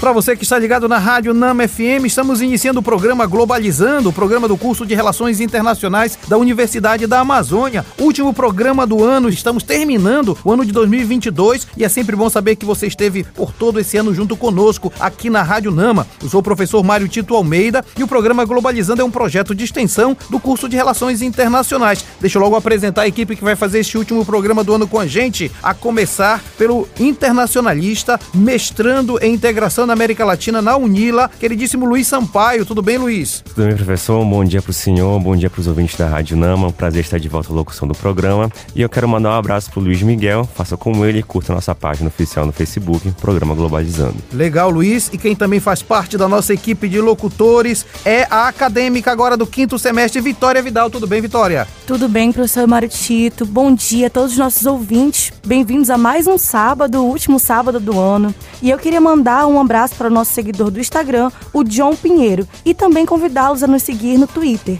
Para você que está ligado na Rádio Nama FM, estamos iniciando o programa Globalizando, o programa do curso de Relações Internacionais da Universidade da Amazônia. Último programa do ano, estamos terminando o ano de 2022 e é sempre bom saber que você esteve por todo esse ano junto conosco aqui na Rádio Nama. Eu sou o professor Mário Tito Almeida e o programa Globalizando é um projeto de extensão do curso de Relações Internacionais. Deixa eu logo apresentar a equipe que vai fazer este último programa do ano com a gente, a começar pelo internacionalista, mestrando em integração na América Latina na Unila, queridíssimo Luiz Sampaio. Tudo bem, Luiz? Tudo bem, professor? Bom dia para o senhor, bom dia para os ouvintes da Rádio Nama. Um prazer estar de volta à locução do programa. E eu quero mandar um abraço para o Luiz Miguel. Faça como ele e curta nossa página oficial no Facebook, Programa Globalizando. Legal, Luiz. E quem também faz parte da nossa equipe de locutores é a acadêmica agora do quinto semestre, Vitória Vidal. Tudo bem, Vitória? Tudo bem, professor Mário Tito. Bom dia a todos os nossos ouvintes. Bem-vindos a mais um sábado, o último sábado do ano. E eu queria mandar um abraço abraço para o nosso seguidor do Instagram, o John Pinheiro, e também convidá-los a nos seguir no Twitter,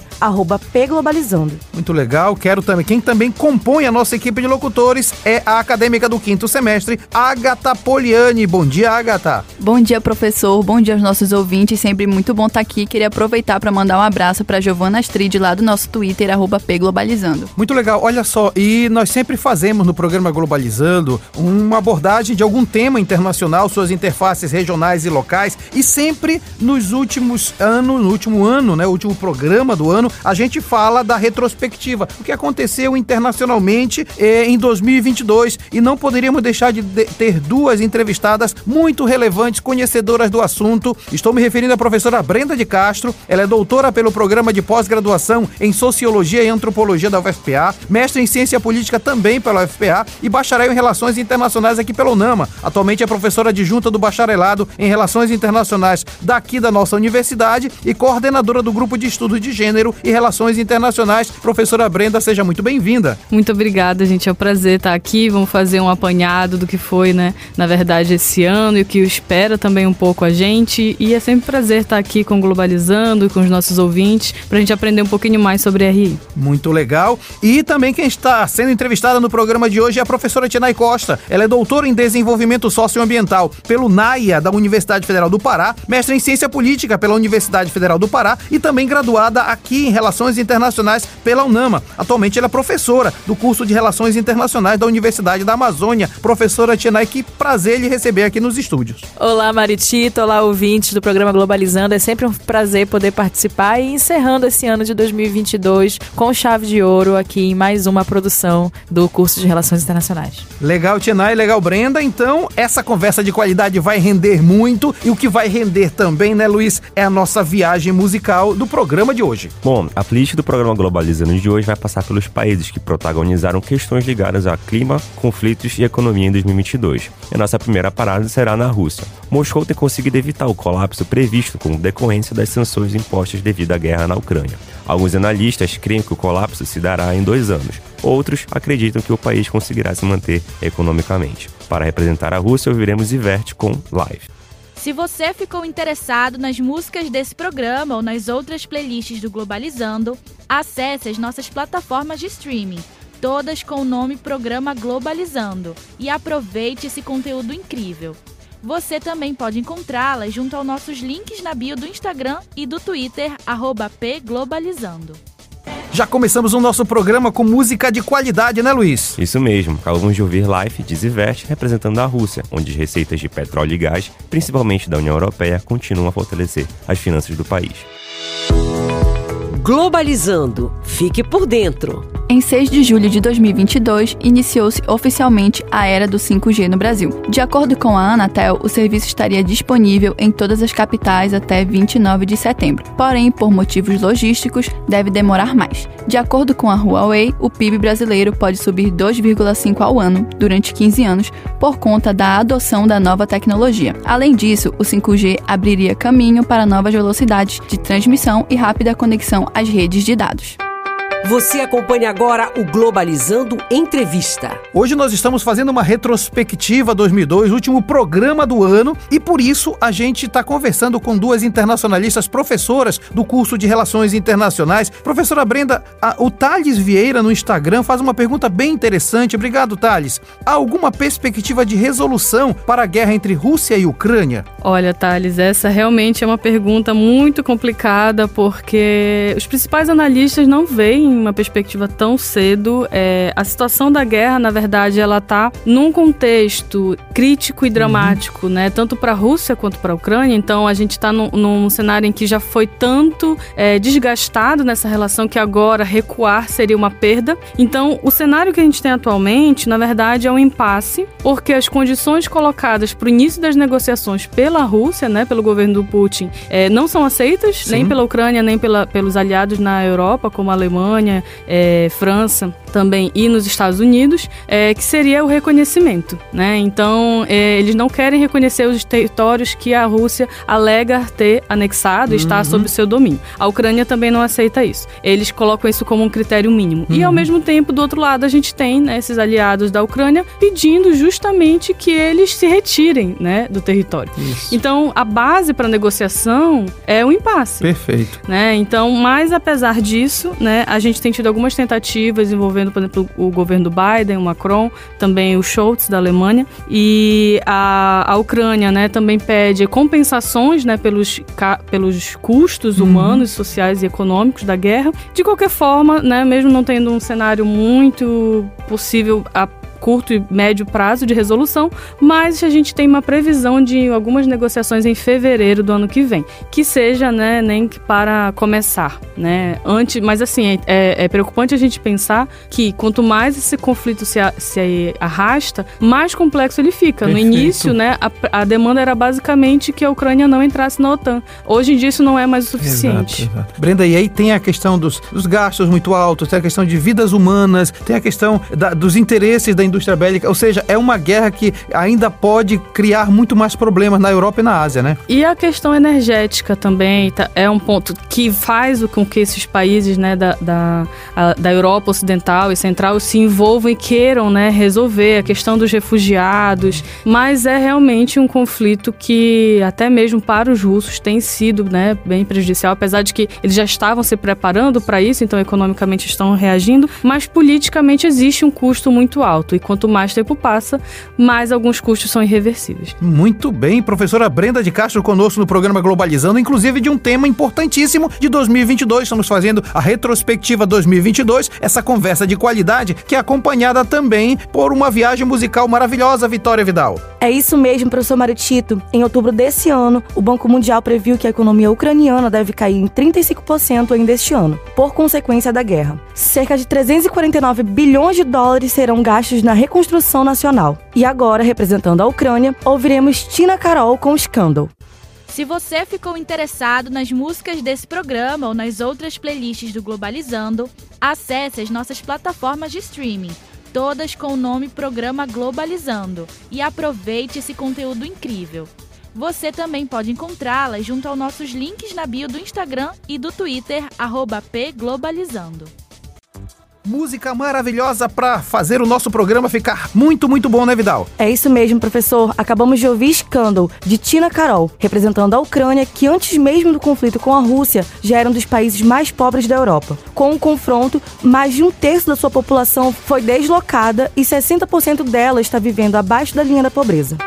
pglobalizando. Muito legal, quero também. Quem também compõe a nossa equipe de locutores é a acadêmica do quinto semestre, Agatha Poliani. Bom dia, Agatha. Bom dia, professor. Bom dia aos nossos ouvintes. Sempre muito bom estar aqui. Queria aproveitar para mandar um abraço para Giovana Astrid lá do nosso Twitter, pglobalizando. Muito legal. Olha só, e nós sempre fazemos no programa Globalizando uma abordagem de algum tema internacional, suas interfaces regionais regionais e locais. E sempre nos últimos anos, no último ano, né, o último programa do ano, a gente fala da retrospectiva, o que aconteceu internacionalmente eh, em 2022. E não poderíamos deixar de, de ter duas entrevistadas muito relevantes, conhecedoras do assunto. Estou me referindo à professora Brenda de Castro. Ela é doutora pelo programa de pós-graduação em Sociologia e Antropologia da UFPA, mestre em Ciência Política também pela UFPA e bacharel em Relações Internacionais aqui pela UNAMA. Atualmente é professora adjunta do bacharelado em Relações Internacionais daqui da nossa universidade e coordenadora do grupo de estudos de gênero e relações internacionais. Professora Brenda, seja muito bem-vinda. Muito obrigada, gente. É um prazer estar aqui. Vamos fazer um apanhado do que foi, né, na verdade, esse ano e o que espera também um pouco a gente. E é sempre um prazer estar aqui com Globalizando e com os nossos ouvintes para a gente aprender um pouquinho mais sobre RI. Muito legal. E também quem está sendo entrevistada no programa de hoje é a professora Tinay Costa. Ela é doutora em desenvolvimento socioambiental pelo NAIA da Universidade Universidade Federal do Pará, mestre em Ciência Política pela Universidade Federal do Pará e também graduada aqui em Relações Internacionais pela UNAMA. Atualmente ela é professora do curso de Relações Internacionais da Universidade da Amazônia. Professora Tienay, que prazer lhe receber aqui nos estúdios. Olá, Maritito, olá, ouvintes do programa Globalizando. É sempre um prazer poder participar e encerrando esse ano de 2022 com chave de ouro aqui em mais uma produção do curso de Relações Internacionais. Legal, Tienay, legal, Brenda. Então, essa conversa de qualidade vai render muito e o que vai render também, né, Luiz, é a nossa viagem musical do programa de hoje. Bom, a playlist do programa Globalizando de hoje vai passar pelos países que protagonizaram questões ligadas a clima, conflitos e economia em 2022. E a nossa primeira parada será na Rússia. Moscou tem conseguido evitar o colapso previsto como decorrência das sanções impostas devido à guerra na Ucrânia. Alguns analistas creem que o colapso se dará em dois anos. Outros acreditam que o país conseguirá se manter economicamente. Para representar a Rússia, ouviremos Iverte com Live. Se você ficou interessado nas músicas desse programa ou nas outras playlists do Globalizando, acesse as nossas plataformas de streaming, todas com o nome Programa Globalizando, e aproveite esse conteúdo incrível. Você também pode encontrá-las junto aos nossos links na bio do Instagram e do Twitter, pglobalizando. Já começamos o nosso programa com música de qualidade, né, Luiz? Isso mesmo. Acabamos de ouvir Life de Zivert representando a Rússia, onde as receitas de petróleo e gás, principalmente da União Europeia, continuam a fortalecer as finanças do país. Globalizando. Fique por dentro. Em 6 de julho de 2022, iniciou-se oficialmente a era do 5G no Brasil. De acordo com a Anatel, o serviço estaria disponível em todas as capitais até 29 de setembro. Porém, por motivos logísticos, deve demorar mais. De acordo com a Huawei, o PIB brasileiro pode subir 2,5 ao ano durante 15 anos por conta da adoção da nova tecnologia. Além disso, o 5G abriria caminho para novas velocidades de transmissão e rápida conexão às redes de dados. Você acompanha agora o Globalizando Entrevista. Hoje nós estamos fazendo uma retrospectiva 2002, último programa do ano, e por isso a gente está conversando com duas internacionalistas professoras do curso de Relações Internacionais. Professora Brenda, a, o Thales Vieira no Instagram faz uma pergunta bem interessante. Obrigado, Thales. Há alguma perspectiva de resolução para a guerra entre Rússia e Ucrânia? Olha, Thales, essa realmente é uma pergunta muito complicada porque os principais analistas não veem uma perspectiva tão cedo. É, a situação da guerra, na verdade, ela está num contexto crítico e dramático, uhum. né? Tanto para a Rússia quanto para a Ucrânia. Então, a gente está num, num, cenário em que já foi tanto é, desgastado nessa relação que agora recuar seria uma perda. Então, o cenário que a gente tem atualmente, na verdade, é um impasse, porque as condições colocadas para o início das negociações pela Rússia, né, pelo governo do Putin, é, não são aceitas Sim. nem pela Ucrânia nem pela, pelos aliados na Europa, como a Alemanha Alemanha, é, França também e nos Estados Unidos, é, que seria o reconhecimento. Né? Então, é, eles não querem reconhecer os territórios que a Rússia alega ter anexado e uhum. está sob seu domínio. A Ucrânia também não aceita isso. Eles colocam isso como um critério mínimo. Uhum. E, ao uhum. mesmo tempo, do outro lado, a gente tem né, esses aliados da Ucrânia pedindo justamente que eles se retirem né, do território. Isso. Então, a base para negociação é o impasse. Perfeito. Né? Então, mas apesar disso, né, a gente tem tido algumas tentativas envolvendo, por exemplo, o governo do Biden, o Macron, também o Scholz da Alemanha, e a, a Ucrânia, né, também pede compensações, né, pelos, pelos custos uhum. humanos, sociais e econômicos da guerra. De qualquer forma, né, mesmo não tendo um cenário muito possível a curto e médio prazo de resolução, mas a gente tem uma previsão de algumas negociações em fevereiro do ano que vem, que seja, né, nem que para começar, né, antes, mas assim, é, é, é preocupante a gente pensar que quanto mais esse conflito se, se arrasta, mais complexo ele fica. Perfeito. No início, né, a, a, demanda era basicamente que a Ucrânia não entrasse na OTAN. Hoje em dia isso não é mais o suficiente. Exato, exato. Brenda, e aí tem a questão dos, dos, gastos muito altos, tem a questão de vidas humanas, tem a questão da, dos interesses da indústria bélica, ou seja, é uma guerra que ainda pode criar muito mais problemas na Europa e na Ásia, né? E a questão energética também tá, é um ponto que faz com que esses países né, da, da, a, da Europa Ocidental e Central se envolvam e queiram né, resolver a questão dos refugiados, mas é realmente um conflito que até mesmo para os russos tem sido né, bem prejudicial, apesar de que eles já estavam se preparando para isso, então economicamente estão reagindo, mas politicamente existe um custo muito alto e quanto mais tempo passa, mais alguns custos são irreversíveis. Muito bem, professora Brenda de Castro conosco no programa Globalizando, inclusive de um tema importantíssimo de 2022. Estamos fazendo a retrospectiva 2022, essa conversa de qualidade que é acompanhada também por uma viagem musical maravilhosa, Vitória Vidal. É isso mesmo, professor Mário Tito. Em outubro desse ano, o Banco Mundial previu que a economia ucraniana deve cair em 35% ainda este ano, por consequência da guerra. Cerca de 349 bilhões de dólares serão gastos na reconstrução nacional. E agora, representando a Ucrânia, ouviremos Tina Carol com Scandal. Se você ficou interessado nas músicas desse programa ou nas outras playlists do Globalizando, acesse as nossas plataformas de streaming, todas com o nome Programa Globalizando, e aproveite esse conteúdo incrível. Você também pode encontrá-las junto aos nossos links na bio do Instagram e do Twitter, pglobalizando música maravilhosa para fazer o nosso programa ficar muito, muito bom, né, Vidal? É isso mesmo, professor. Acabamos de ouvir Scandal, de Tina Karol, representando a Ucrânia, que antes mesmo do conflito com a Rússia já era um dos países mais pobres da Europa. Com o confronto, mais de um terço da sua população foi deslocada e 60% dela está vivendo abaixo da linha da pobreza.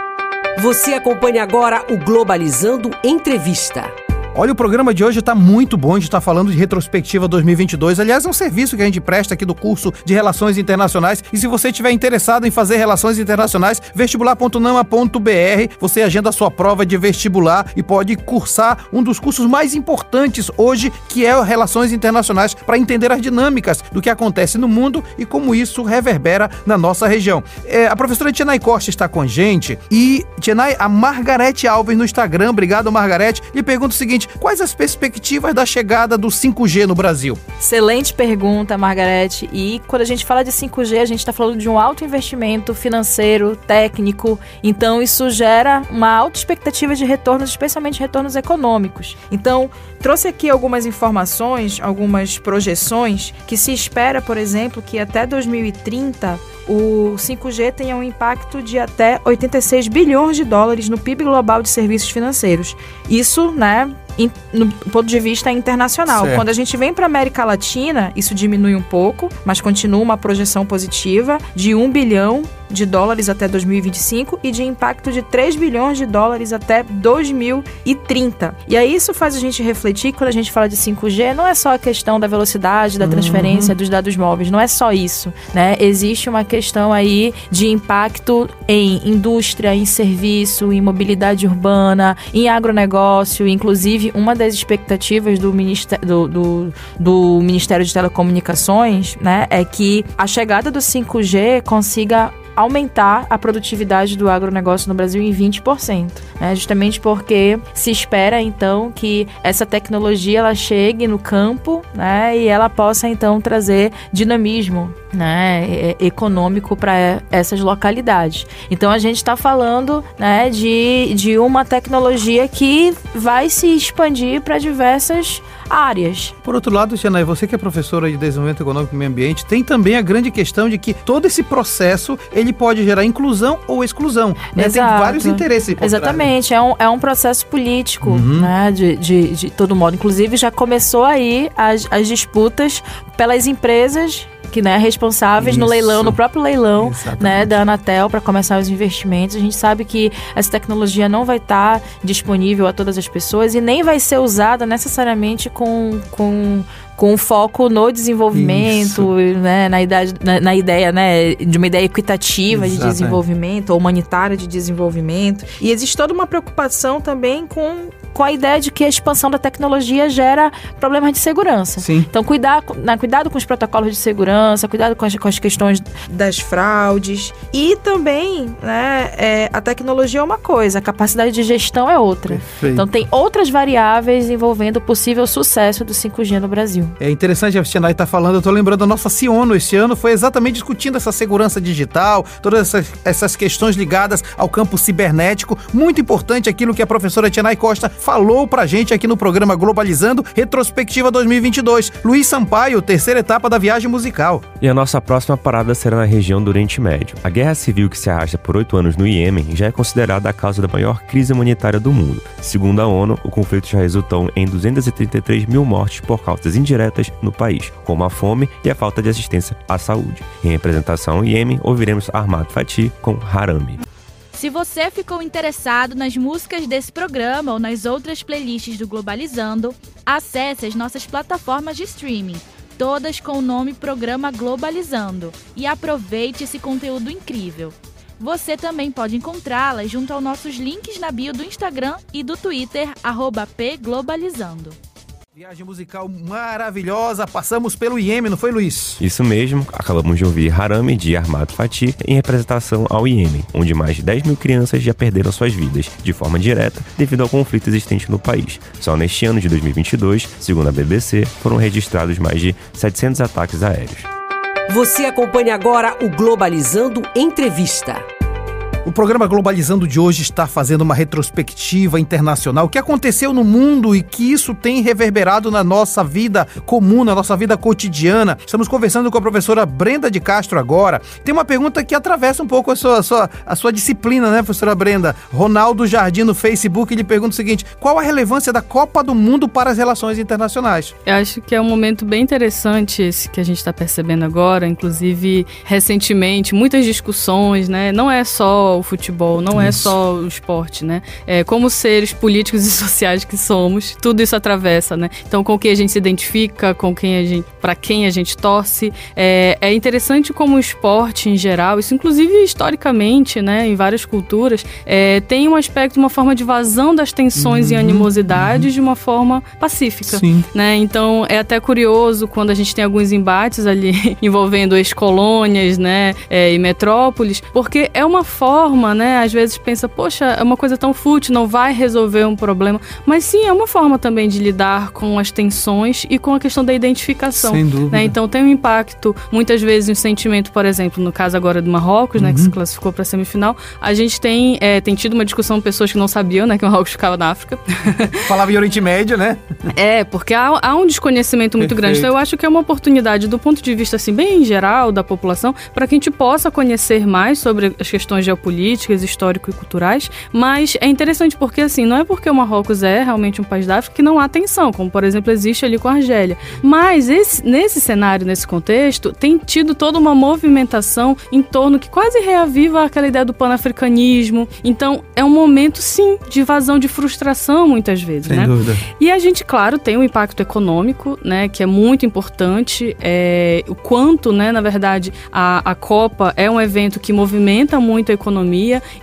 Você acompanha agora o Globalizando Entrevista. Olha, o programa de hoje está muito bom. A gente está falando de retrospectiva 2022. Aliás, é um serviço que a gente presta aqui do curso de Relações Internacionais. E se você estiver interessado em fazer Relações Internacionais, vestibular.nama.br, você agenda a sua prova de vestibular e pode cursar um dos cursos mais importantes hoje, que é Relações Internacionais, para entender as dinâmicas do que acontece no mundo e como isso reverbera na nossa região. É, a professora Tienay Costa está com a gente e, Tienay, a Margarete Alves no Instagram, obrigado, Margarete, lhe pergunta o seguinte quais as perspectivas da chegada do 5G no Brasil? Excelente pergunta, Margarete. E quando a gente fala de 5G, a gente está falando de um alto investimento financeiro, técnico. Então, isso gera uma alta expectativa de retornos, especialmente retornos econômicos. Então, trouxe aqui algumas informações, algumas projeções que se espera, por exemplo, que até 2030 o 5G tenha um impacto de até 86 bilhões de dólares no PIB global de serviços financeiros. Isso, né, no ponto de vista internacional. Certo. Quando a gente vem para a América Latina, isso diminui um pouco, mas continua uma projeção positiva de 1 bilhão de dólares até 2025 e de impacto de 3 bilhões de dólares até 2030. E aí isso faz a gente refletir quando a gente fala de 5G, não é só a questão da velocidade, da transferência uhum. dos dados móveis, não é só isso, né? Existe uma questão aí de impacto em indústria, em serviço, em mobilidade urbana, em agronegócio, inclusive Uma das expectativas do Ministério, do, do, do Ministério de Telecomunicações né, é que a chegada do 5G consiga aumentar a produtividade do agronegócio no Brasil em 20%, né? justamente porque se espera então que essa tecnologia ela chegue no campo né? e ela possa então trazer dinamismo né? econômico para essas localidades. Então a gente está falando né? de, de uma tecnologia que vai se expandir para diversas áreas. Por outro lado, Janai, você que é professora de desenvolvimento econômico e meio ambiente, tem também a grande questão de que todo esse processo ele pode gerar inclusão ou exclusão. Né? Tem vários interesses. Exatamente, é um, é um processo político, uhum. né? De, de, de todo modo. Inclusive, já começou aí as, as disputas pelas empresas que né, responsáveis Isso. no leilão, no próprio leilão né, da Anatel para começar os investimentos. A gente sabe que essa tecnologia não vai estar tá disponível a todas as pessoas e nem vai ser usada necessariamente com, com com foco no desenvolvimento, né, na, idade, na, na, ideia né, de uma ideia equitativa Exato, de desenvolvimento, humanitária de desenvolvimento. E existe toda uma preocupação também com, com a ideia de que a expansão da tecnologia gera problemas de segurança. Sim. Então, cuidar, né, cuidado com os protocolos de segurança, cuidado com as, com as questões das fraudes. E também, né, é, a tecnologia é uma coisa, a capacidade de gestão é outra. Perfeito. Então, tem outras variáveis envolvendo o possível sucesso do 5G no Brasil. É interessante a Chennai estar tá falando, eu tô lembrando, a nossa Ciono esse ano foi exatamente discutindo essa segurança digital, todas essas, essas questões ligadas ao campo cibernético. Muito importante aquilo que a professora Chennai Costa falou pra gente aqui no programa Globalizando, Retrospectiva 2022. Luiz Sampaio, terceira etapa da viagem musical. E a nossa próxima parada será na região do Oriente Médio. A guerra civil que se arrasta por oito anos no Iêmen já é considerada a causa da maior crise humanitária do mundo. Segundo a ONU, o conflito já resultou em 233 mil mortes por causas indiretas diretas no país, como a fome e a falta de assistência à saúde. Em representação Iêmen, ouviremos Armado Fati com Harami. Se você ficou interessado nas músicas desse programa ou nas outras playlists do Globalizando, acesse as nossas plataformas de streaming, todas com o nome Programa Globalizando, e aproveite esse conteúdo incrível. Você também pode encontrá-las junto aos nossos links na bio do Instagram e do Twitter, pglobalizando. Viagem musical maravilhosa, passamos pelo Iêmen, não foi, Luiz? Isso mesmo, acabamos de ouvir Harame de Armado Fatih em representação ao Iêmen, onde mais de 10 mil crianças já perderam suas vidas, de forma direta, devido ao conflito existente no país. Só neste ano de 2022, segundo a BBC, foram registrados mais de 700 ataques aéreos. Você acompanha agora o Globalizando Entrevista. O programa Globalizando de hoje está fazendo uma retrospectiva internacional. O que aconteceu no mundo e que isso tem reverberado na nossa vida comum, na nossa vida cotidiana. Estamos conversando com a professora Brenda de Castro agora. Tem uma pergunta que atravessa um pouco a sua, a sua, a sua disciplina, né, professora Brenda? Ronaldo Jardim no Facebook, ele pergunta o seguinte: qual a relevância da Copa do Mundo para as relações internacionais? Eu acho que é um momento bem interessante esse que a gente está percebendo agora. Inclusive, recentemente, muitas discussões, né? Não é só o futebol, não é isso. é só o esporte, né? É, como seres políticos e sociais que somos, tudo isso atravessa, né? Então, com quem a gente se identifica, com quem a gente, para quem a gente torce, é, é interessante como o esporte em geral, isso inclusive historicamente, né, em várias culturas, é, tem um aspecto, uma forma de vazão das tensões uhum, e animosidades uhum. de uma forma pacífica, Sim. né? Então, é até curioso quando a gente tem alguns embates ali envolvendo ex-colônias, né, é, e metrópoles, porque é uma forma forma, né? Às vezes pensa, poxa, é uma coisa tão fútil, não vai resolver um problema. Mas sim, é uma forma também de lidar com as tensões e com a questão da identificação. Sem dúvida. Né? Então tem um impacto, muitas vezes, um sentimento, por exemplo, no caso agora do Marrocos, né, que se Uhum. classificou para a semifinal, a gente tem, é, tem tido uma discussão com pessoas que não sabiam, né, que o Marrocos ficava na África. Falava em Oriente Médio, né? É, porque há, há um desconhecimento muito grande. Perfeito. Então, eu acho que é uma oportunidade, do ponto de vista, assim, bem geral da população, para que a gente possa conhecer mais sobre as questões geopolíticas, histórico e culturais. Mas é interessante porque, assim, não é porque o Marrocos é realmente um país da África que não há tensão, como, por exemplo, existe ali com a Argélia. Mas esse- nesse cenário, nesse contexto, tem tido toda uma movimentação em torno que quase reaviva aquela ideia do panafricanismo. Então, é um momento, sim, de vazão, de frustração, muitas vezes, Sem né? dúvida. E a gente, claro, tem um impacto econômico, né, que é muito importante. É, o quanto, né, na verdade, a, a Copa é um evento que movimenta muito a economia.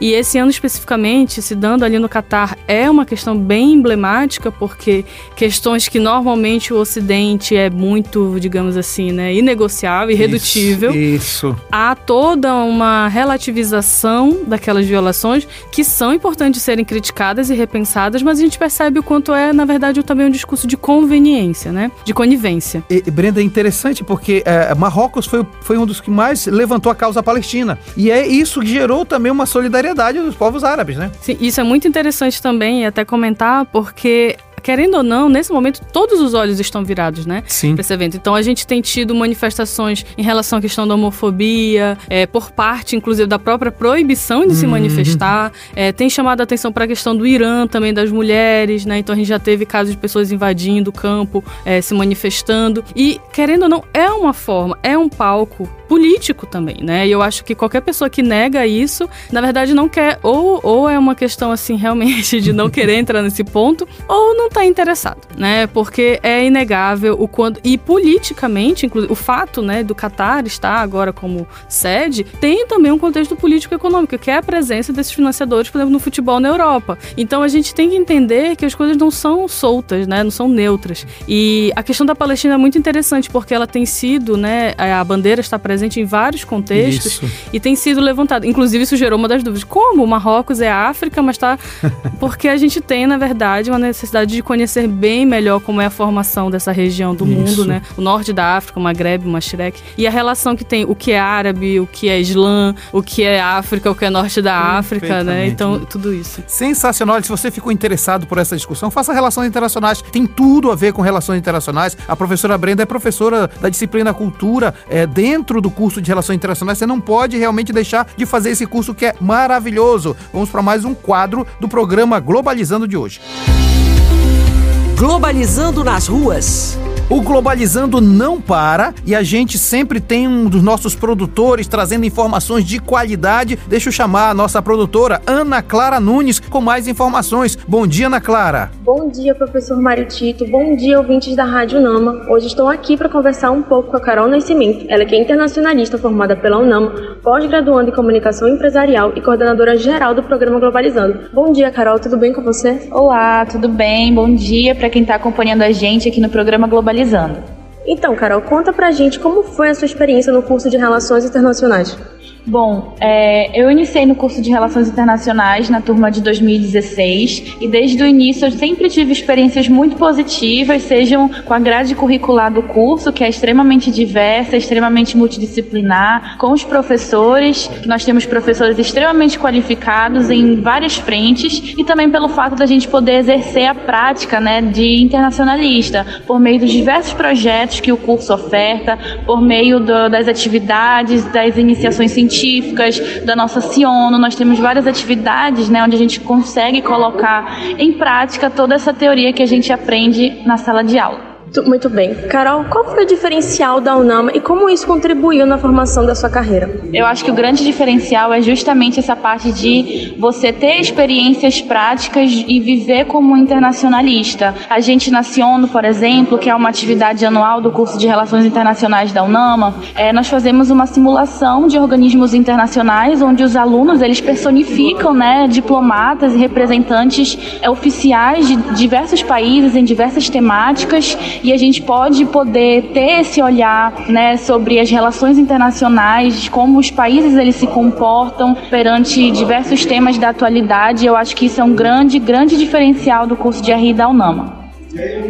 E esse ano especificamente, se dando ali no Catar, é uma questão bem emblemática, porque questões que normalmente o Ocidente é muito, digamos assim, né, inegociável, irredutível Isso. há toda uma relativização daquelas violações que são importantes de serem criticadas e repensadas, mas a gente percebe o quanto é, na verdade, também um discurso de conveniência, né? De conivência. E, Brenda, é interessante porque é, Marrocos foi, foi um dos que mais levantou a causa palestina. E é isso que gerou também uma solidariedade dos povos árabes, né? Sim, isso é muito interessante também, e até comentar, porque. Querendo ou não, nesse momento todos os olhos estão virados, né? Sim. Pra esse evento. Então a gente tem tido manifestações em relação à questão da homofobia, é, por parte, inclusive, da própria proibição de se manifestar. É, tem chamado a atenção para a questão do Irã também, das mulheres, né? Então a gente já teve casos de pessoas invadindo o campo, é, se manifestando. E, querendo ou não, é uma forma, é um palco político também, né? E eu acho que qualquer pessoa que nega isso, na verdade, não quer, ou, ou é uma questão assim, realmente, de não querer entrar nesse ponto, ou não tá interessado, né? Porque é inegável o quanto. E politicamente, inclusive, o fato, né, do Catar estar agora como sede, tem também um contexto político-econômico, que é a presença desses financiadores, por exemplo, no futebol na Europa. Então a gente tem que entender que as coisas não são soltas, né? Não são neutras. E a questão da Palestina é muito interessante, porque ela tem sido, né? A bandeira está presente em vários contextos Isso. e tem sido levantada. Inclusive, isso gerou uma das dúvidas. Como o Marrocos é África, mas tá. Porque a gente tem, na verdade, uma necessidade de conhecer bem melhor como é a formação dessa região do mundo, Isso. né? O norte da África, o Maghreb, o Mashrek. E a relação que tem o que é árabe, o que é islã, o que é África, o que é norte da África, né? Então, tudo isso. Sensacional. Se você ficou interessado por essa discussão, faça relações internacionais. Tem tudo a ver com relações internacionais. A professora Brenda é professora da disciplina Cultura é, dentro do curso de Relações Internacionais. Você não pode realmente deixar de fazer esse curso que é maravilhoso. Vamos para mais um quadro do programa Globalizando de hoje. Globalizando nas ruas. O Globalizando não para e a gente sempre tem um dos nossos produtores trazendo informações de qualidade. Deixa eu chamar a nossa produtora, Ana Clara Nunes, com mais informações. Bom dia, Ana Clara. Bom dia, professor Mário Tito. Bom dia, ouvintes da Rádio Nama. Hoje estou aqui para conversar um pouco com a Carol Nascimento. Ela que é internacionalista formada pela UNAMA, pós-graduanda em comunicação empresarial e coordenadora geral do programa Globalizando. Bom dia, Carol. Tudo bem com você? Olá, tudo bem? Bom dia para quem está acompanhando a gente aqui no programa Globalizando. Então, Carol, conta pra gente como foi a sua experiência no curso de Relações Internacionais. Bom, é, eu iniciei no curso de Relações Internacionais na turma de 2016 e desde o início eu sempre tive experiências muito positivas, sejam com a grade curricular do curso, que é extremamente diversa, extremamente multidisciplinar, com os professores, que nós temos professores extremamente qualificados em várias frentes e também pelo fato da gente poder exercer a prática né, de internacionalista por meio dos diversos projetos que o curso oferta, por meio do, das atividades, das iniciações científicas, da nossa Ciono. Nós temos várias atividades né, onde a gente consegue colocar em prática toda essa teoria que a gente aprende na sala de aula. Muito bem. Carol, qual foi o diferencial da UNAMA e como isso contribuiu na formação da sua carreira? Eu acho que o grande diferencial é justamente essa parte de você ter experiências práticas e viver como internacionalista. A gente na Ciono, por exemplo, que é uma atividade anual do curso de Relações Internacionais da UNAMA, é, nós fazemos uma simulação de organismos internacionais onde os alunos eles personificam né, diplomatas e representantes é, oficiais de diversos países em diversas temáticas e a gente pode poder ter esse olhar, né, sobre as relações internacionais, como os países eles se comportam perante diversos temas da atualidade. Eu acho que isso é um grande, grande diferencial do curso de RI da UNAMA.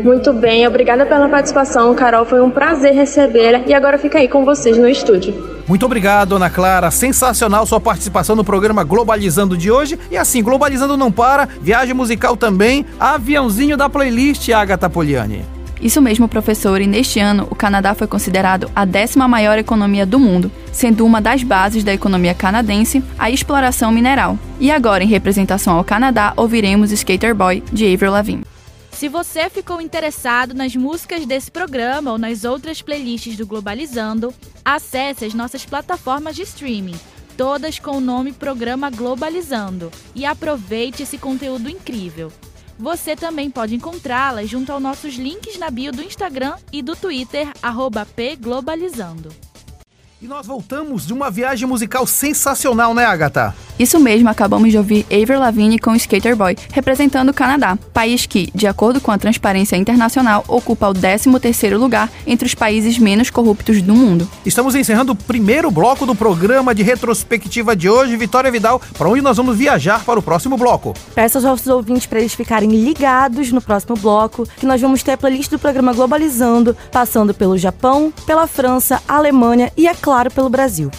Muito bem, obrigada pela participação, Carol. Foi um prazer recebê-la e agora fica aí com vocês no estúdio. Muito obrigado, Ana Clara. Sensacional sua participação no programa Globalizando de hoje. E assim, Globalizando não para, viagem musical também, aviãozinho da playlist, Agatha Poliani. Isso mesmo, professor, e neste ano o Canadá foi considerado a décima maior economia do mundo, sendo uma das bases da economia canadense a exploração mineral. E agora, em representação ao Canadá, ouviremos Skater Boy de Avril Lavigne. Se você ficou interessado nas músicas desse programa ou nas outras playlists do Globalizando, acesse as nossas plataformas de streaming, todas com o nome Programa Globalizando, e aproveite esse conteúdo incrível. Você também pode encontrá-las junto aos nossos links na bio do Instagram e do Twitter, pglobalizando. E nós voltamos de uma viagem musical sensacional, né, Agatha? Isso mesmo, acabamos de ouvir Avril Lavigne com Skater Boy, representando o Canadá, país que, de acordo com a Transparência Internacional, ocupa o 13º lugar entre os países menos corruptos do mundo. Estamos encerrando o primeiro bloco do programa de retrospectiva de hoje, Vitória Vidal, para onde nós vamos viajar para o próximo bloco. Peço aos nossos ouvintes para eles ficarem ligados no próximo bloco, que nós vamos ter a playlist do programa Globalizando, passando pelo Japão, pela França, Alemanha e, é claro, pelo Brasil.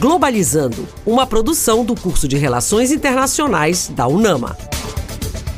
Globalizando, uma produção do curso de Relações Internacionais da UNAMA.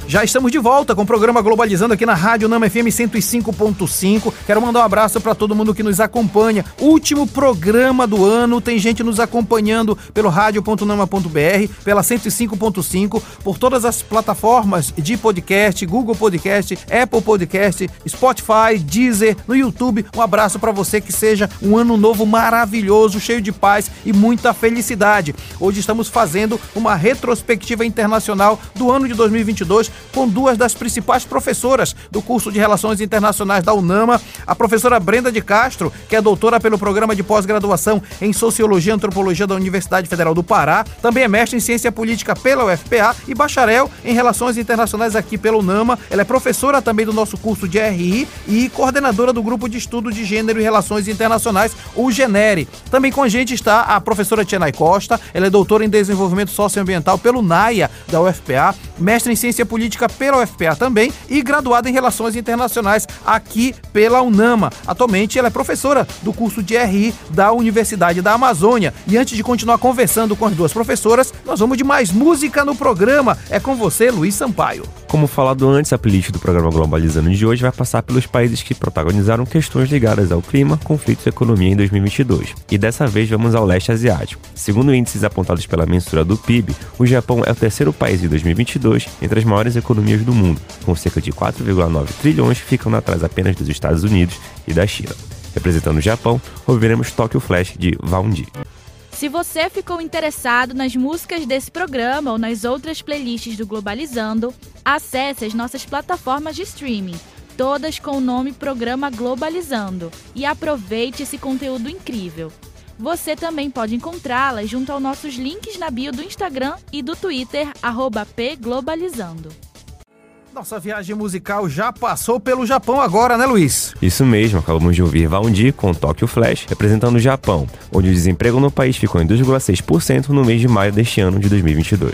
Já estamos de volta com o programa Globalizando aqui na Rádio Nama FM 105.5. Quero mandar um abraço para todo mundo que nos acompanha. Último programa do ano, tem gente nos acompanhando pelo rádio.nama.br, pela 105.5, por todas as plataformas de podcast, Google Podcast, Apple Podcast, Spotify, Deezer, no YouTube. Um abraço para você que seja um ano novo maravilhoso, cheio de paz e muita felicidade. Hoje estamos fazendo uma retrospectiva internacional do ano de 2022 com duas das principais professoras do curso de Relações Internacionais da UNAMA, a professora Brenda de Castro, que é doutora pelo programa de pós-graduação em Sociologia e Antropologia da Universidade Federal do Pará, também é mestre em Ciência Política pela UFPA e bacharel em Relações Internacionais aqui pela UNAMA. Ela é professora também do nosso curso de RI e coordenadora do grupo de estudo de Gênero e Relações Internacionais, o GENERE. Também com a gente está a professora Tianai Costa, ela é doutora em Desenvolvimento Socioambiental pelo NAIA da UFPA, mestre em Ciência Política pela UFPA também e graduada em Relações Internacionais aqui pela UNAMA. Atualmente ela é professora do curso de RI da Universidade da Amazônia. E antes de continuar conversando com as duas professoras, nós vamos de mais música no programa. É com você, Luiz Sampaio. Como falado antes, a playlist do programa Globalizando de hoje vai passar pelos países que protagonizaram questões ligadas ao clima, conflitos e economia em 2022. E dessa vez vamos ao leste asiático. Segundo índices apontados pela mensura do PIB, o Japão é o terceiro país de 2022 entre as maiores maiores economias do mundo, com cerca de 4,9 trilhões, ficando atrás apenas dos Estados Unidos e da China. Representando o Japão, ouviremos Tokyo Flash de Vaundi. Se você ficou interessado nas músicas desse programa ou nas outras playlists do Globalizando, acesse as nossas plataformas de streaming, todas com o nome Programa Globalizando, e aproveite esse conteúdo incrível. Você também pode encontrá-las junto aos nossos links na bio do Instagram e do Twitter, pglobalizando. Nossa viagem musical já passou pelo Japão agora, né, Luiz? Isso mesmo, acabamos de ouvir Valndi com Tokyo Flash, representando o Japão, onde o desemprego no país ficou em 2,6% no mês de maio deste ano de 2022.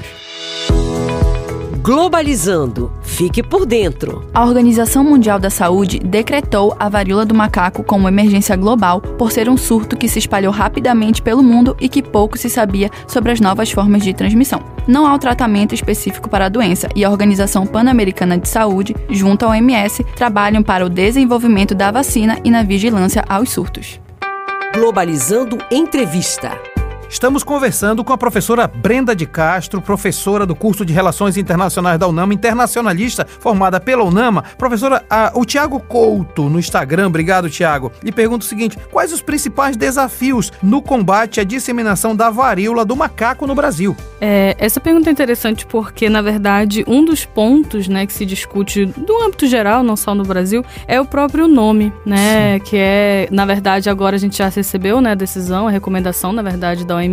Globalizando. Fique por dentro. A Organização Mundial da Saúde decretou a varíola do macaco como emergência global por ser um surto que se espalhou rapidamente pelo mundo e que pouco se sabia sobre as novas formas de transmissão. Não há um tratamento específico para a doença e a Organização Pan-Americana de Saúde, junto ao OMS, trabalham para o desenvolvimento da vacina e na vigilância aos surtos. Globalizando Entrevista. Estamos conversando com a professora Brenda de Castro, professora do curso de Relações Internacionais da UNAMA, internacionalista, formada pela UNAMA. Professora, a, o Tiago Couto, no Instagram, obrigado, Tiago, lhe pergunta o seguinte: quais os principais desafios no combate à disseminação da varíola do macaco no Brasil? É, essa pergunta é interessante porque, na verdade, um dos pontos né, que se discute do âmbito geral, não só no Brasil, é o próprio nome, né? Sim. Que é, na verdade, agora a gente já recebeu né, a decisão, a recomendação, na verdade, da OMS,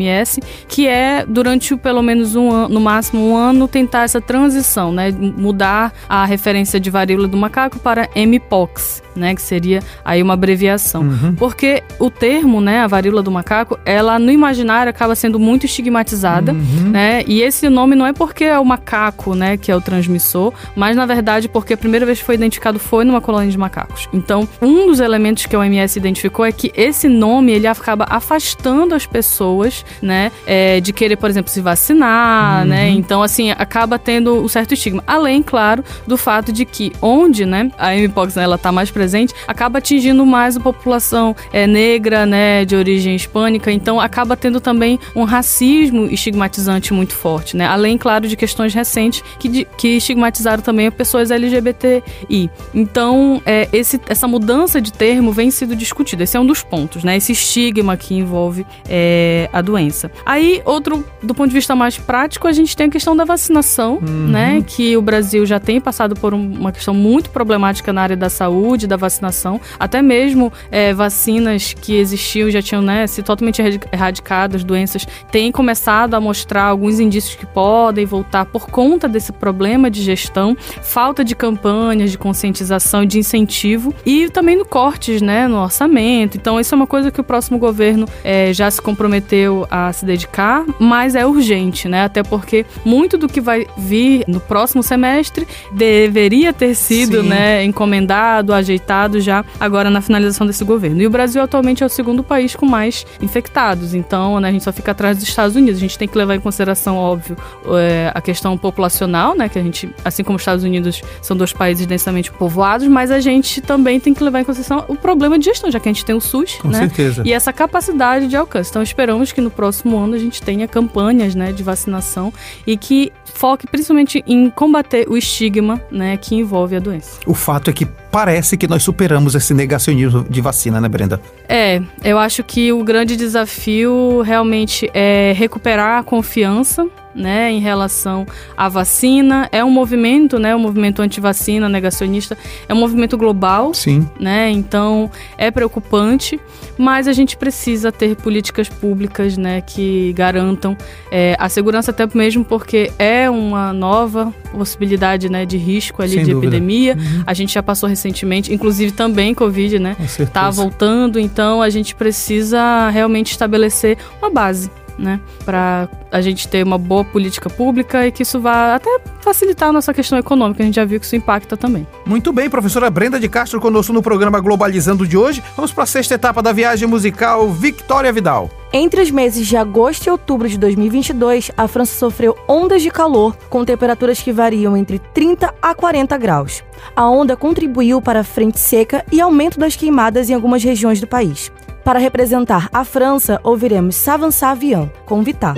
que é durante pelo menos um ano, no máximo um ano, tentar essa transição, né? Mudar a referência de varíola do macaco para Mpox, né? Que seria aí uma abreviação. Uhum. Porque o termo, né, a varíola do macaco, ela no imaginário acaba sendo muito estigmatizada, Uhum. né? E esse nome não é porque é o macaco, né, que é o transmissor, mas na verdade porque a primeira vez que foi identificado foi numa colônia de macacos. Então, um dos elementos que a OMS identificou é que esse nome ele acaba afastando as pessoas, né, é, de querer, por exemplo, se vacinar, né? Então, assim, acaba tendo um certo estigma. Além, claro, do fato de que onde, né, a Mpox né, ela tá mais presente, acaba atingindo mais a população é, negra, né, de origem hispânica. Então, acaba tendo também um racismo estigmatizante muito forte, né? Além, claro, de questões recentes que, de- que estigmatizaram também pessoas LGBTI. Então, é, esse, essa mudança de termo vem sido discutida. Esse é um dos pontos, né? Esse estigma que envolve é, a doença. Aí, outro, do ponto de vista mais prático, a gente tem a questão da vacinação, né? Que o Brasil já tem passado por um- uma questão muito problemática na área da saúde, da vacinação. Até mesmo é, vacinas que existiam já tinham né, sido totalmente erradi- erradicadas, doenças, têm começado a mostrar alguns indícios que podem voltar por conta desse problema de gestão, falta de campanhas de conscientização de incentivo e também no cortes né, no orçamento. Então, isso é uma coisa que o próximo governo é, já se comprometeu a se dedicar, mas é urgente, né? Até porque muito do que vai vir no próximo semestre deveria ter sido Sim. né, encomendado, ajeitado já agora na finalização desse governo. E o Brasil atualmente é o segundo país com mais infectados, então né, a gente só fica atrás dos Estados Unidos. A gente tem que levar em consideração, óbvio, é, a questão populacional, né? Que a gente, assim como os Estados Unidos são dois países densamente povoados, mas a gente também tem que levar em consideração o problema de gestão, já que a gente tem o SUS, Com né? certeza. E essa capacidade de alcance. Então esperamos que no próximo ano a gente tenha campanhas né, de vacinação e que foque principalmente em combater o estigma né, que envolve a doença. O fato é que parece que nós superamos esse negacionismo de vacina, né, Brenda? É, eu acho que o grande desafio realmente é recuperar a confiança. Né, em relação à vacina, é um movimento, né, o movimento anti-vacina, negacionista, é um movimento global, Sim. né? Então é preocupante, mas a gente precisa ter políticas públicas, né, que garantam é, a segurança até mesmo porque é uma nova possibilidade, né, de risco ali Sem de dúvida. epidemia. A gente já passou recentemente, inclusive também Covid, né? Com certeza. Tá voltando, então a gente precisa realmente estabelecer uma base. Né, para a gente ter uma boa política pública e que isso vá até facilitar a nossa questão econômica. A gente já viu que isso impacta também. Muito bem, professora Brenda de Castro conosco no programa Globalizando de hoje. Vamos para a sexta etapa da viagem musical Victoria Vidal. Entre os meses de agosto e outubro de 2022, a França sofreu ondas de calor com temperaturas que variam entre 30 a 40 graus. A onda contribuiu para a frente seca e aumento das queimadas em algumas regiões do país. Para representar a França, ouviremos Savan Savian com.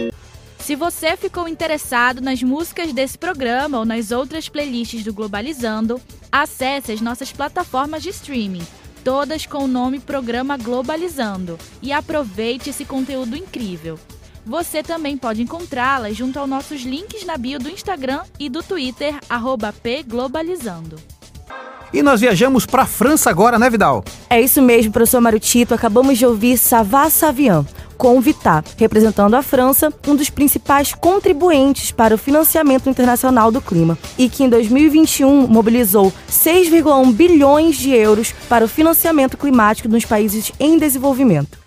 Se você ficou interessado nas músicas desse programa ou nas outras playlists do Globalizando, acesse as nossas plataformas de streaming, todas com o nome Programa Globalizando, e aproveite esse conteúdo incrível. Você também pode encontrá-las junto aos nossos links na bio do Instagram e do Twitter, pglobalizando. E nós viajamos para a França agora, né, Vidal? É isso mesmo, professor Mário Tito. Acabamos de ouvir Savá Savian com representando a França, um dos principais contribuintes para o financiamento internacional do clima, e que em 2021 mobilizou 6,1 bilhões de euros para o financiamento climático nos países em desenvolvimento.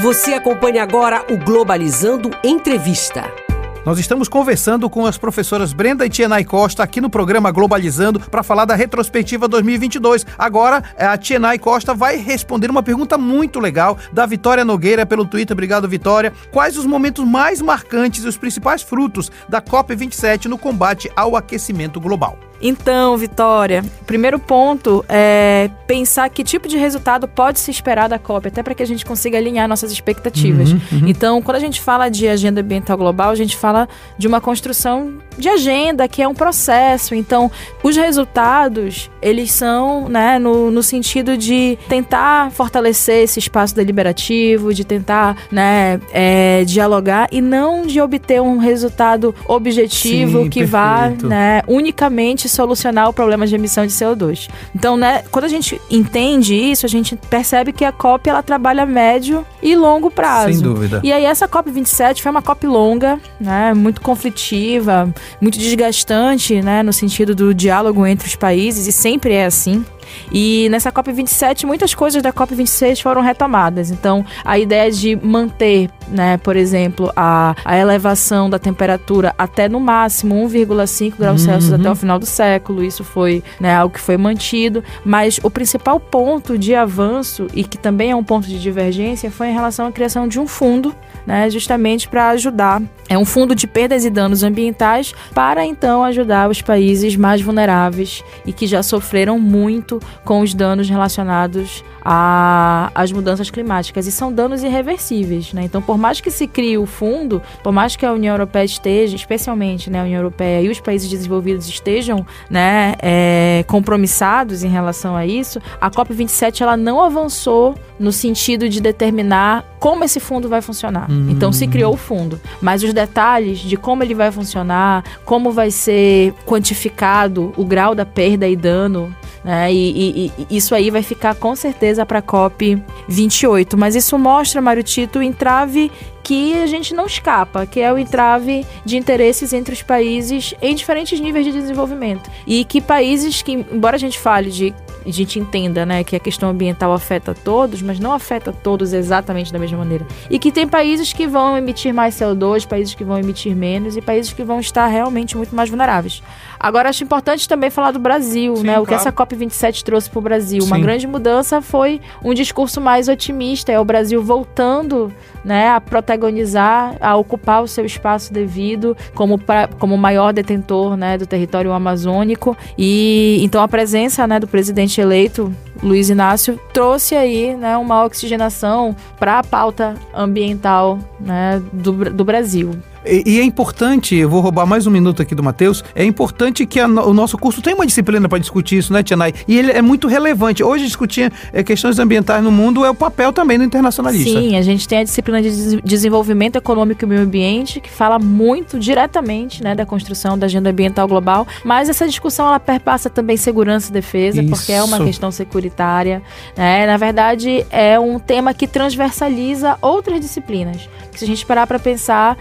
Você acompanha agora o Globalizando Entrevista. Nós estamos conversando com as professoras Brenda e Tienay Costa aqui no programa Globalizando para falar da retrospectiva 2022. Agora, a Tienay Costa vai responder uma pergunta muito legal da Vitória Nogueira pelo Twitter. Obrigado, Vitória. Quais os momentos mais marcantes e os principais frutos da COP27 no combate ao aquecimento global? Então, Vitória, primeiro ponto é pensar que tipo de resultado pode se esperar da COP, até para que a gente consiga alinhar nossas expectativas. Então, quando a gente fala de agenda ambiental global, a gente fala de uma construção de agenda, que é um processo. Então, os resultados, eles são né, no, no sentido de tentar fortalecer esse espaço deliberativo, de tentar né, é, dialogar e não de obter um resultado objetivo Sim, que vá perfeito. né, unicamente solucionar o problema de emissão de CO2. Então, né, quando a gente entende isso, a gente percebe que a COP ela trabalha a médio e longo prazo. Sem dúvida. E aí essa COP 27 foi uma COP longa, né, muito conflitiva, muito desgastante, né, no sentido do diálogo entre os países e sempre é assim. E nessa COP27, muitas coisas da COP26 foram retomadas. Então, a ideia de manter, né, por exemplo, a, a elevação da temperatura até no máximo 1,5 graus Uhum. Celsius até o final do século, isso foi né, algo que foi mantido. Mas o principal ponto de avanço, e que também é um ponto de divergência, foi em relação à criação de um fundo né, justamente para ajudar. É um fundo de perdas e danos ambientais para então ajudar os países mais vulneráveis e que já sofreram muito com os danos relacionados às mudanças climáticas. E são danos irreversíveis. Né? Então, por mais que se crie o fundo, por mais que a União Europeia esteja, especialmente né, a União Europeia e os países desenvolvidos estejam né, é, compromissados em relação a isso, a COP27 ela não avançou no sentido de determinar como esse fundo vai funcionar. Então se criou o fundo, mas os detalhes de como ele vai funcionar, como vai ser quantificado o grau da perda e dano, né? E, e- isso aí vai ficar com certeza para a COP 28. Mas isso mostra, Mário Tito, o entrave que a gente não escapa, que é o entrave de interesses entre os países em diferentes níveis de desenvolvimento. E que países que, embora a gente fale de a gente entenda, né, que a questão ambiental afeta todos, mas não afeta todos exatamente da mesma maneira. E que tem países que vão emitir mais CO2, países que vão emitir menos e países que vão estar realmente muito mais vulneráveis. Agora acho importante também falar do Brasil, Sim, né? O que claro. essa COP27 trouxe para o Brasil. Uma Sim. grande mudança foi um discurso mais otimista, é o Brasil voltando, né, a protagonizar, a ocupar o seu espaço devido como pra, como maior detentor, né, do território amazônico. E então a presença, né, do presidente eleito Luiz Inácio trouxe aí, né, uma oxigenação para a pauta ambiental, né, do, do Brasil. E, e é importante, eu vou roubar mais um minuto aqui do Matheus, é importante que a o nosso curso tenha uma disciplina para discutir isso, né, Tianai? E ele é muito relevante. Hoje discutir eh, questões ambientais no mundo é o papel também do internacionalista. Sim, a gente tem a disciplina de des- desenvolvimento econômico e meio ambiente, que fala muito diretamente né, da construção da agenda ambiental global, mas essa discussão ela perpassa também segurança e defesa, porque é uma Isso. questão securitária. né? Na verdade, é um tema que transversaliza outras disciplinas. Que se a gente parar para pensar,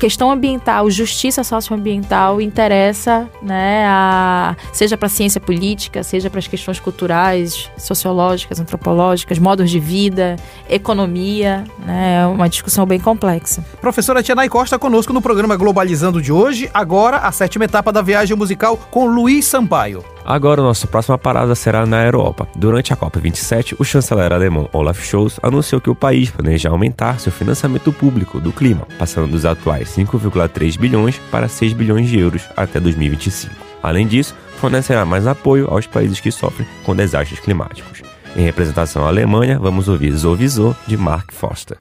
questão ambiental, justiça socioambiental interessa, né, a, seja para a ciência política, seja para as questões culturais, sociológicas, antropológicas, modos de vida, economia, né, é uma discussão bem complexa. Professora Tianai Costa conosco no programa Globalizando de hoje, agora a sétima etapa da viagem musical com Luiz Sampaio. Agora, nossa próxima parada será na Europa. Durante a COP27, o chanceler alemão Olaf Scholz anunciou que o país planeja aumentar seu financiamento público do clima, passando dos atuais 5,3 bilhões para 6 bilhões de euros até 2025. Além disso, fornecerá mais apoio aos países que sofrem com desastres climáticos. Em representação à Alemanha, vamos ouvir Zovizo de Mark Foster.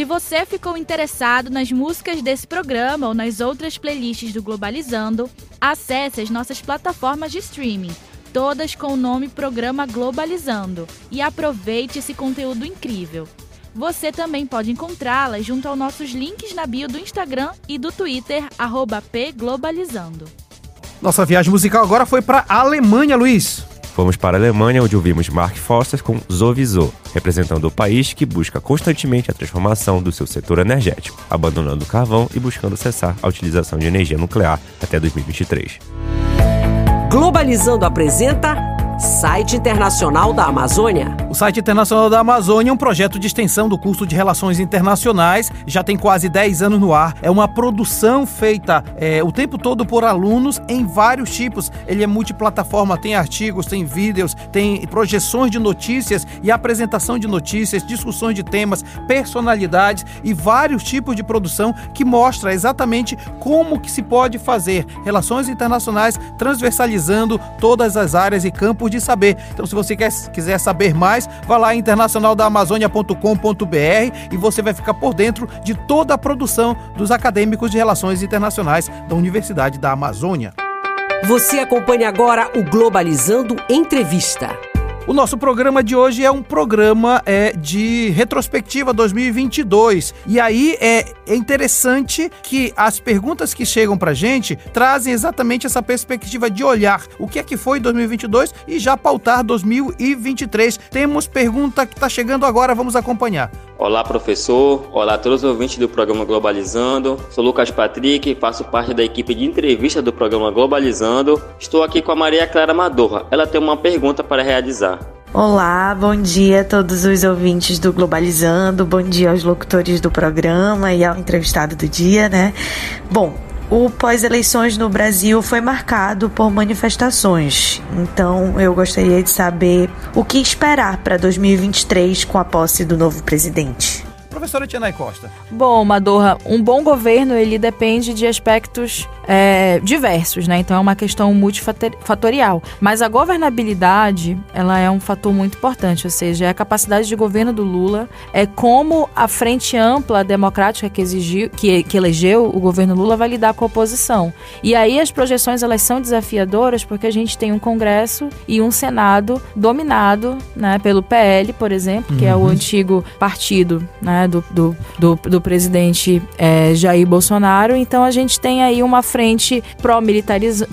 Se você ficou interessado nas músicas desse programa ou nas outras playlists do Globalizando, acesse as nossas plataformas de streaming, todas com o nome Programa Globalizando, e aproveite esse conteúdo incrível. Você também pode encontrá-las junto aos nossos links na bio do Instagram e do Twitter, pglobalizando. Nossa viagem musical agora foi para a Alemanha, Luiz. Fomos para a Alemanha, onde ouvimos Mark Foster com Zovizo, representando o país que busca constantemente a transformação do seu setor energético, abandonando o carvão e buscando cessar a utilização de energia nuclear até 2023. Globalizando apresenta Site Internacional da Amazônia. O site Internacional da Amazônia é um projeto de extensão do curso de Relações Internacionais, já tem quase 10 anos no ar. É uma produção feita é, o tempo todo por alunos em vários tipos. Ele é multiplataforma, tem artigos, tem vídeos, tem projeções de notícias e apresentação de notícias, discussões de temas, personalidades e vários tipos de produção que mostra exatamente como que se pode fazer relações internacionais transversalizando todas as áreas e campos de saber. Então, se você quer, quiser saber mais, vá lá em internacionaldaamazônia.com.br e você vai ficar por dentro de toda a produção dos acadêmicos de relações internacionais da Universidade da Amazônia. Você acompanha agora o Globalizando Entrevista. O nosso programa de hoje é um programa é, de retrospectiva 2022. E aí é, é interessante que as perguntas que chegam pra gente trazem exatamente essa perspectiva de olhar o que é que foi 2022 e já pautar 2023. Temos pergunta que está chegando agora, vamos acompanhar. Olá, professor. Olá a todos os ouvintes do programa Globalizando. Sou Lucas Patrick, faço parte da equipe de entrevista do programa Globalizando. Estou aqui com a Maria Clara Madorra. Ela tem uma pergunta para realizar. Olá, bom dia a todos os ouvintes do Globalizando, bom dia aos locutores do programa e ao entrevistado do dia, né? Bom, o pós-eleições no Brasil foi marcado por manifestações. Então, eu gostaria de saber o que esperar para 2023 com a posse do novo presidente. Professora Tianai Costa. Bom, Madorra, um bom governo ele depende de aspectos é, diversos, né? Então é uma questão multifatorial. Mas a governabilidade, ela é um fator muito importante, ou seja, é a capacidade de governo do Lula, é como a frente ampla democrática que exigiu, que, que elegeu o governo Lula vai lidar com a oposição. E aí as projeções elas são desafiadoras porque a gente tem um Congresso e um Senado dominado, né, pelo PL, por exemplo, que uhum. é o uhum. antigo partido, né, do, do, do, do presidente é, Jair Bolsonaro. Então a gente tem aí uma frente frente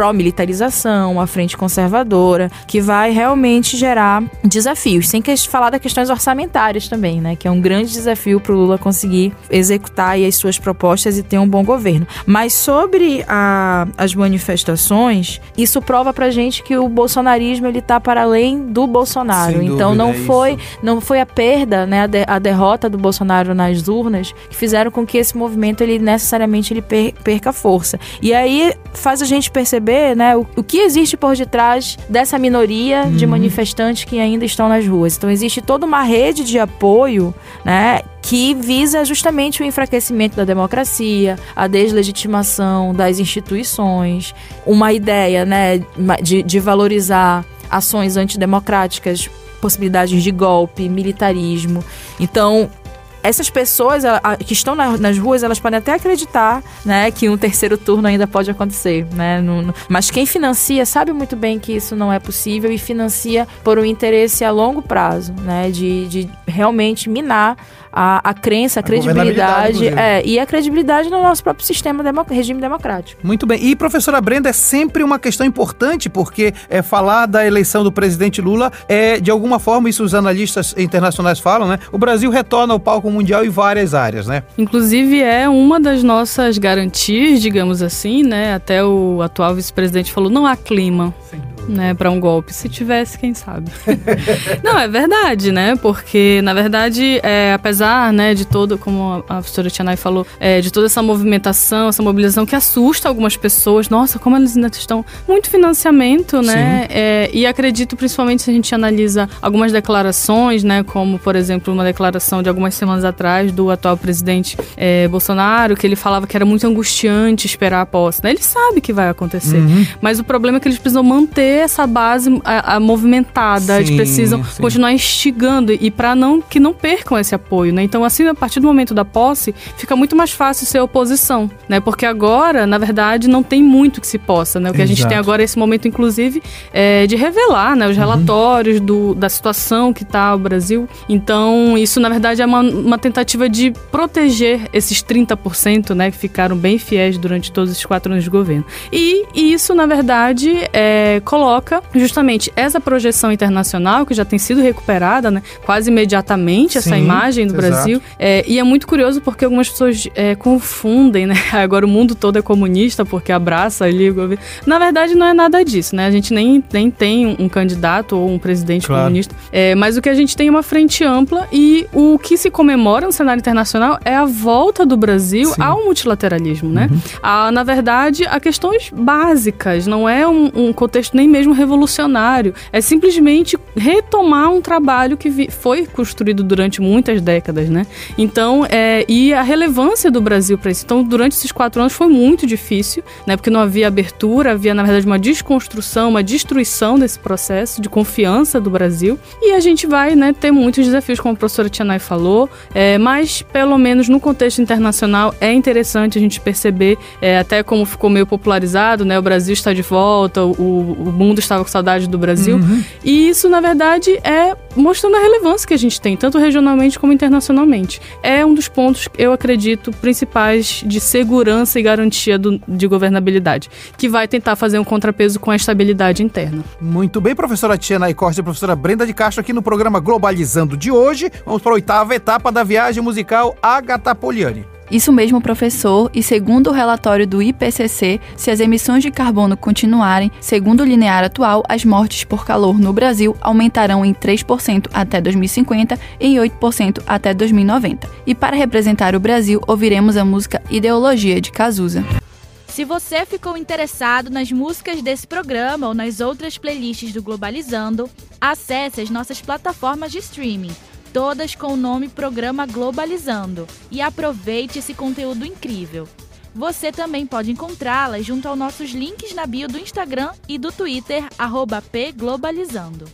pró-militarização uma frente conservadora, que vai realmente gerar desafios, sem que falar das questões orçamentárias também, né? Que é um grande desafio para o Lula conseguir executar as suas propostas e ter um bom governo. Mas sobre a, as manifestações, isso prova pra gente que o bolsonarismo ele tá para além do Bolsonaro. Sem então dúvida, não é foi isso. não foi a perda, né, a, de, a, derrota do Bolsonaro nas urnas que fizeram com que esse movimento ele necessariamente ele per, perca força. E aí faz a gente perceber perceber né, o, o que existe por detrás dessa minoria uhum. de manifestantes que ainda estão nas ruas. Então existe toda uma rede de apoio né, que visa justamente o enfraquecimento da democracia, a deslegitimação das instituições, uma ideia né, de, de valorizar ações antidemocráticas, possibilidades de golpe, militarismo. Então, essas pessoas a, a, que estão na, nas ruas, elas podem até acreditar, né, que um terceiro turno ainda pode acontecer, né? Mas quem financia sabe muito bem que isso não é possível e financia por um interesse a longo prazo, né, de, de realmente minar a, a crença, a, a credibilidade é, e a credibilidade no nosso próprio sistema democ regime democrático. Muito bem. E professora Brenda, é sempre uma questão importante porque é falar da eleição do presidente Lula é de alguma forma isso os analistas internacionais falam, né? O Brasil retorna ao palco mundial em várias áreas, né? Inclusive é uma das nossas garantias, digamos assim, né? Até o atual vice-presidente falou não há clima. Sim né, para um golpe. Se tivesse, quem sabe. Não, é verdade, né? Porque, na verdade, é, apesar, né, de todo, como a professora Tianai falou, é, de toda essa movimentação, essa mobilização que assusta algumas pessoas, nossa, como eles ainda estão muito financiamento, né? É, e acredito, principalmente, se a gente analisa algumas declarações, né, como, por exemplo, uma declaração de algumas semanas atrás do atual presidente é, Bolsonaro, que ele falava que era muito angustiante esperar a posse. Né? Ele sabe que vai acontecer, uhum. mas o problema é que eles precisam manter essa base a, a movimentada, sim, eles precisam sim. continuar instigando e para não que não percam esse apoio, né? Então assim, a partir do momento da posse, fica muito mais fácil ser oposição, né? Porque agora, na verdade, não tem muito que se possa, né? O que Exato. a gente tem agora é esse momento inclusive é de revelar, né, os uhum. relatórios uhum. do, da situação que está o Brasil. Então, isso na verdade é uma, uma tentativa de proteger esses 30%, né, que ficaram bem fiéis durante todos esses quatro anos de governo. E isso, na verdade, é, coloca coloca justamente essa projeção internacional, que já tem sido recuperada, né, quase imediatamente, essa Sim, imagem do exato. Brasil. É, e é muito curioso porque algumas pessoas é, confundem, né? Agora o mundo todo é comunista porque abraça ali o governo. Na verdade, não é nada disso, né? A gente nem, nem tem um candidato ou um presidente claro. comunista. É, mas o que a gente tem é uma frente ampla e o que se comemora no cenário internacional é a volta do Brasil Sim. ao multilateralismo, né? Uhum. A, na verdade, a questões básicas, não é um, um contexto nem mesmo revolucionário. É simplesmente retomar um trabalho que foi construído durante muitas décadas, né? Então, é, e a relevância do Brasil para isso. Então, durante esses quatro anos foi muito difícil, né? Porque não havia abertura, havia, na verdade, uma desconstrução, uma destruição desse processo de confiança do Brasil. E a gente vai, né, ter muitos desafios, como a professora Tianai falou, é, mas, pelo menos no contexto internacional, é interessante a gente perceber, é, até como ficou meio popularizado, né? O Brasil está de volta, o, o mundo estava com saudade do Brasil. Uhum. E isso, na verdade, é mostrando a relevância que a gente tem, tanto regionalmente como internacionalmente. É um dos pontos, eu acredito, principais de segurança e garantia do, de governabilidade, que vai tentar fazer um contrapeso com a estabilidade interna. Muito bem, professora Tiana Costa e professora Brenda de Castro aqui no programa Globalizando de hoje. Vamos para a oitava etapa da viagem musical Agatha Poliani. Isso mesmo, professor, e segundo o relatório do IPCC, se as emissões de carbono continuarem, segundo o linear atual, as mortes por calor no Brasil aumentarão em 3% até 2050 e em 8% até 2090. E para representar o Brasil, ouviremos a música Ideologia de Cazuza. Se você ficou interessado nas músicas desse programa ou nas outras playlists do Globalizando, acesse as nossas plataformas de streaming todas com o nome Programa Globalizando, e aproveite esse conteúdo incrível. Você também pode encontrá-las junto aos nossos links na bio do Instagram e do Twitter, pglobalizando.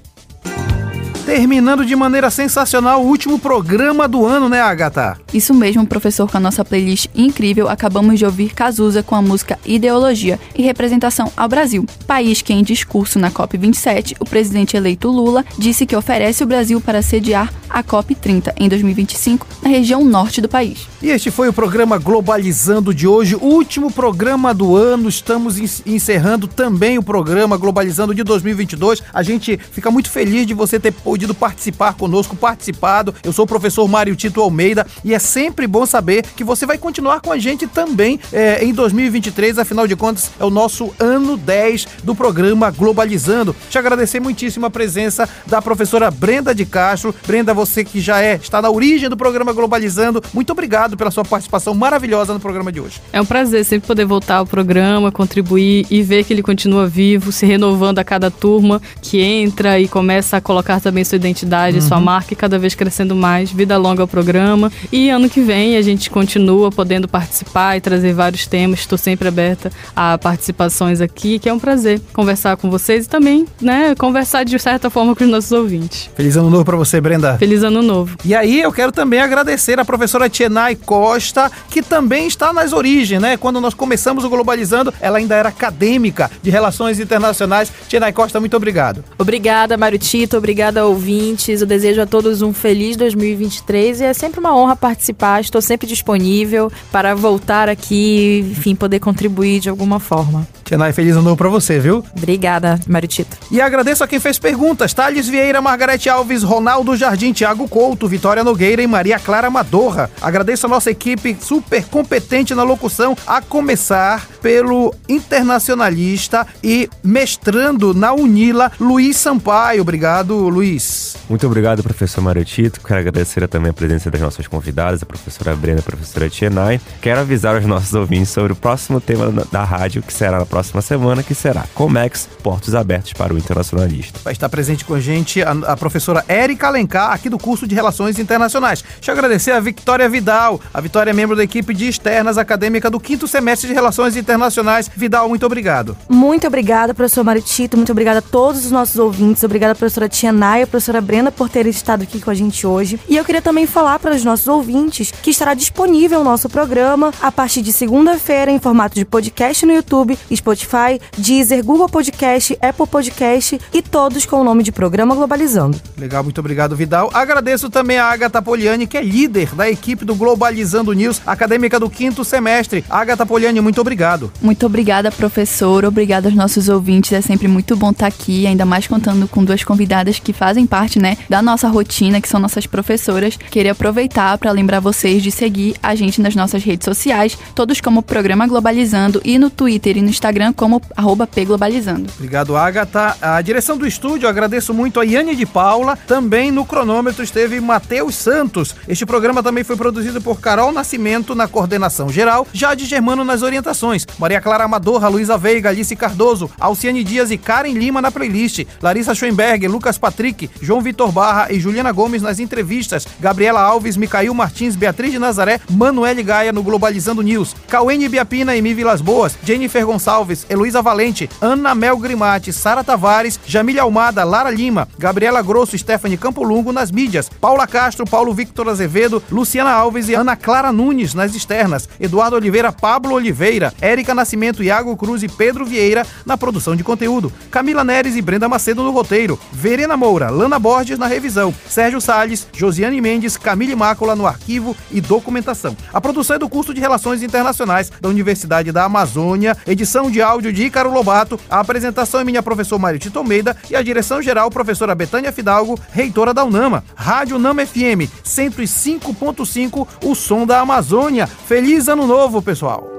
Terminando de maneira sensacional o último programa do ano, né, Agatha? Isso mesmo, professor, com a nossa playlist incrível, acabamos de ouvir Cazuza com a música Ideologia e Representação ao Brasil. País que, em discurso na COP27, o presidente eleito Lula disse que oferece o Brasil para sediar a COP30 em 2025 na região norte do país. E este foi o programa Globalizando de hoje, último programa do ano. Estamos encerrando também o programa Globalizando de 2022. A gente fica muito feliz de você ter podido participar conosco, participado. Eu sou o professor Mário Tito Almeida e é sempre bom saber que você vai continuar com a gente também é, em 2023, afinal de contas é o nosso ano 10 do programa Globalizando. Te agradecer muitíssimo a presença da professora Brenda de Castro. Brenda, você que já é, está na origem do programa Globalizando, muito obrigado pela sua participação maravilhosa no programa de hoje. É um prazer sempre poder voltar ao programa, contribuir e ver que ele continua vivo, se renovando a cada turma que entra e começa a colocar também sua identidade, uhum. sua marca e cada vez crescendo mais. Vida longa ao programa. E ano que vem a gente continua podendo participar e trazer vários temas. Estou sempre aberta a participações aqui, que é um prazer conversar com vocês e também, né, conversar de certa forma com os nossos ouvintes. Feliz ano novo para você, Brenda. Feliz ano novo. E aí eu quero também agradecer a professora Tienai Costa, que também está nas origens, né? Quando nós começamos o Globalizando, ela ainda era acadêmica de Relações Internacionais. Tienai Costa, muito obrigado. Obrigada, Mário Tito. Obrigada, ouvintes. Eu desejo a todos um feliz 2023 e é sempre uma honra participar. Estou sempre disponível para voltar aqui, enfim, poder contribuir de alguma forma. Tianai, feliz ano novo pra você, viu? Obrigada, Maritito. E agradeço a quem fez perguntas: Thales Vieira, Margarete Alves, Ronaldo Jardim, Thiago Couto, Vitória Nogueira e Maria Clara Madorra. Agradeço a nossa equipe super competente na locução, a começar pelo internacionalista e mestrando na Unila, Luiz Sampaio. Obrigado, Luiz. Muito obrigado, professor Maritito. Quero agradecer também a presença das nossas convidadas, a professora Brenda e a professora Tienai. Quero avisar os nossos ouvintes sobre o próximo tema da rádio, que será na próxima semana, que será Comex, portos abertos para o internacionalista. Vai estar presente com a gente a, a professora Érica Alencar, aqui do curso de Relações Internacionais. Deixa eu agradecer a Victoria Vidal. A Vitória é membro da equipe de externas acadêmica do quinto semestre de Relações Internacionais. Vidal, muito obrigado. Muito obrigada, professor Maritito. Muito obrigada a todos os nossos ouvintes. Obrigada, professora Tia Naya, professora Brenda, por terem estado aqui com a gente hoje. E eu queria também falar para os nossos ouvintes que estará disponível o nosso programa a partir de segunda-feira em formato de podcast no YouTube, Spotify, Deezer, Google Podcast, Apple Podcast e todos com o nome de Programa Globalizando. Legal, muito obrigado, Vidal. Agradeço também a Agatha Poliani, que é líder da equipe do Globalizando News, acadêmica do quinto semestre. Agatha Poliani, muito obrigado. Muito obrigada, professor. Obrigada aos nossos ouvintes. É sempre muito bom estar aqui, ainda mais contando com duas convidadas que fazem parte, né, da nossa rotina, que são nossas professoras. Queria aproveitar para lembrar vocês de seguir a gente nas nossas redes sociais, todos como Programa Globalizando e no Twitter e no Instagram Instagram como pglobalizando. Obrigado, Agatha. A direção do estúdio, agradeço muito a Yane de Paula. Também no cronômetro esteve Matheus Santos. Este programa também foi produzido por Carol Nascimento na coordenação geral, Jade Germano nas orientações, Maria Clara Amadorra, Luísa Veiga, Alice Cardoso, Alciane Dias e Karen Lima na playlist, Larissa Schoenberg, Lucas Patrick, João Vitor Barra e Juliana Gomes nas entrevistas, Gabriela Alves, Micail Martins, Beatriz de Nazaré, Manuele Gaia no Globalizando News, Cauene Biapina e Mi Vilas Boas, Jennifer Gonçalves, Heloísa Valente, Ana Mel Grimati, Sara Tavares, Jamília Almada, Lara Lima, Gabriela Grosso, Stephanie Campolungo nas mídias, Paula Castro, Paulo Victor Azevedo, Luciana Alves e Ana Clara Nunes nas externas, Eduardo Oliveira, Pablo Oliveira, Érica Nascimento, Iago Cruz e Pedro Vieira na produção de conteúdo, Camila Neres e Brenda Macedo no roteiro, Verena Moura, Lana Borges na revisão, Sérgio Salles, Josiane Mendes, Camille Mácula no arquivo e documentação. A produção é do curso de Relações Internacionais da Universidade da Amazônia, edição de áudio de Ícaro Lobato, a apresentação é minha professor Mário Tito Almeida e a direção geral professora Betânia Fidalgo, reitora da UNAMA. Rádio Nama FM 105.5, o som da Amazônia. Feliz ano novo, pessoal!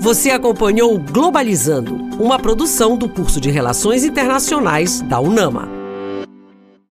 Você acompanhou Globalizando, uma produção do curso de Relações Internacionais da UNAMA.